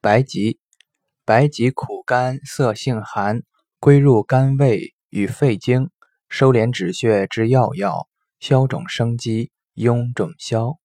白及，白及苦甘，涩性寒，归入肝胃与肺经，收敛止血之要药，消肿生肌，臃肿消。